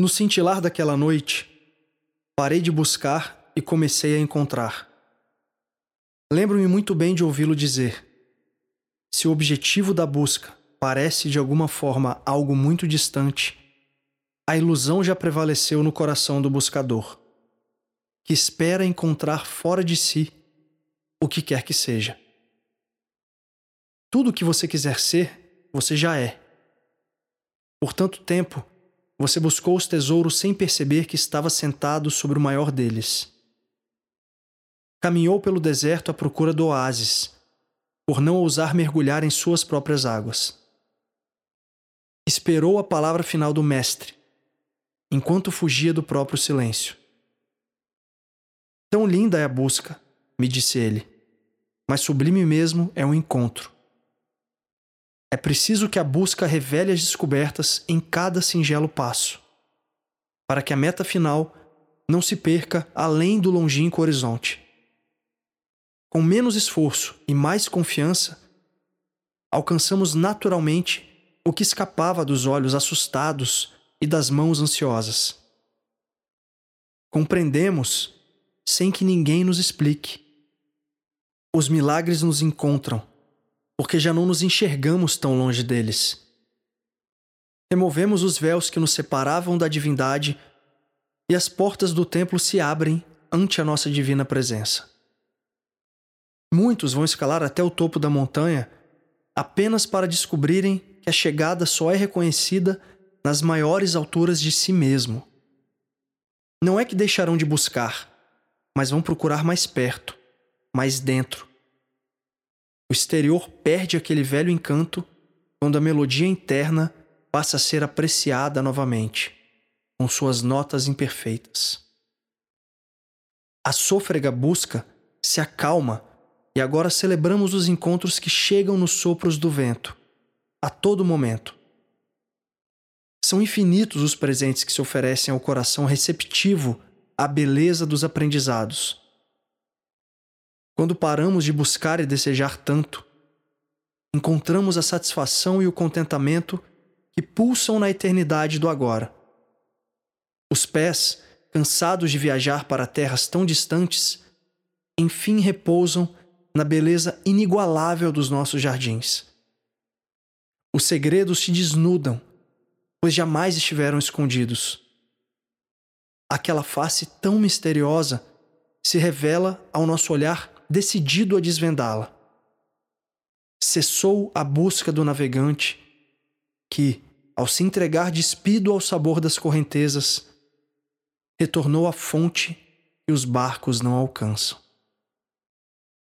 No cintilar daquela noite, parei de buscar e comecei a encontrar. Lembro-me muito bem de ouvi-lo dizer: se o objetivo da busca parece de alguma forma algo muito distante, a ilusão já prevaleceu no coração do buscador, que espera encontrar fora de si o que quer que seja. Tudo o que você quiser ser, você já é. Por tanto tempo, você buscou os tesouros sem perceber que estava sentado sobre o maior deles. Caminhou pelo deserto à procura do oásis, por não ousar mergulhar em suas próprias águas. Esperou a palavra final do Mestre, enquanto fugia do próprio silêncio. Tão linda é a busca, me disse ele, mas sublime mesmo é o encontro. É preciso que a busca revele as descobertas em cada singelo passo, para que a meta final não se perca além do longínquo horizonte. Com menos esforço e mais confiança, alcançamos naturalmente o que escapava dos olhos assustados e das mãos ansiosas. Compreendemos sem que ninguém nos explique. Os milagres nos encontram porque já não nos enxergamos tão longe deles. Removemos os véus que nos separavam da divindade e as portas do templo se abrem ante a nossa divina presença. Muitos vão escalar até o topo da montanha apenas para descobrirem que a chegada só é reconhecida nas maiores alturas de si mesmo. Não é que deixarão de buscar, mas vão procurar mais perto, mais dentro, exterior perde aquele velho encanto quando a melodia interna passa a ser apreciada novamente, com suas notas imperfeitas. A sôfrega busca se acalma e agora celebramos os encontros que chegam nos sopros do vento, a todo momento. São infinitos os presentes que se oferecem ao coração receptivo à beleza dos aprendizados quando paramos de buscar e desejar tanto, encontramos a satisfação e o contentamento que pulsam na eternidade do agora. Os pés, cansados de viajar para terras tão distantes, enfim repousam na beleza inigualável dos nossos jardins. Os segredos se desnudam, pois jamais estiveram escondidos. Aquela face tão misteriosa se revela ao nosso olhar decidido a desvendá-la. Cessou a busca do navegante, que, ao se entregar despido ao sabor das correntezas, retornou à fonte que os barcos não alcançam.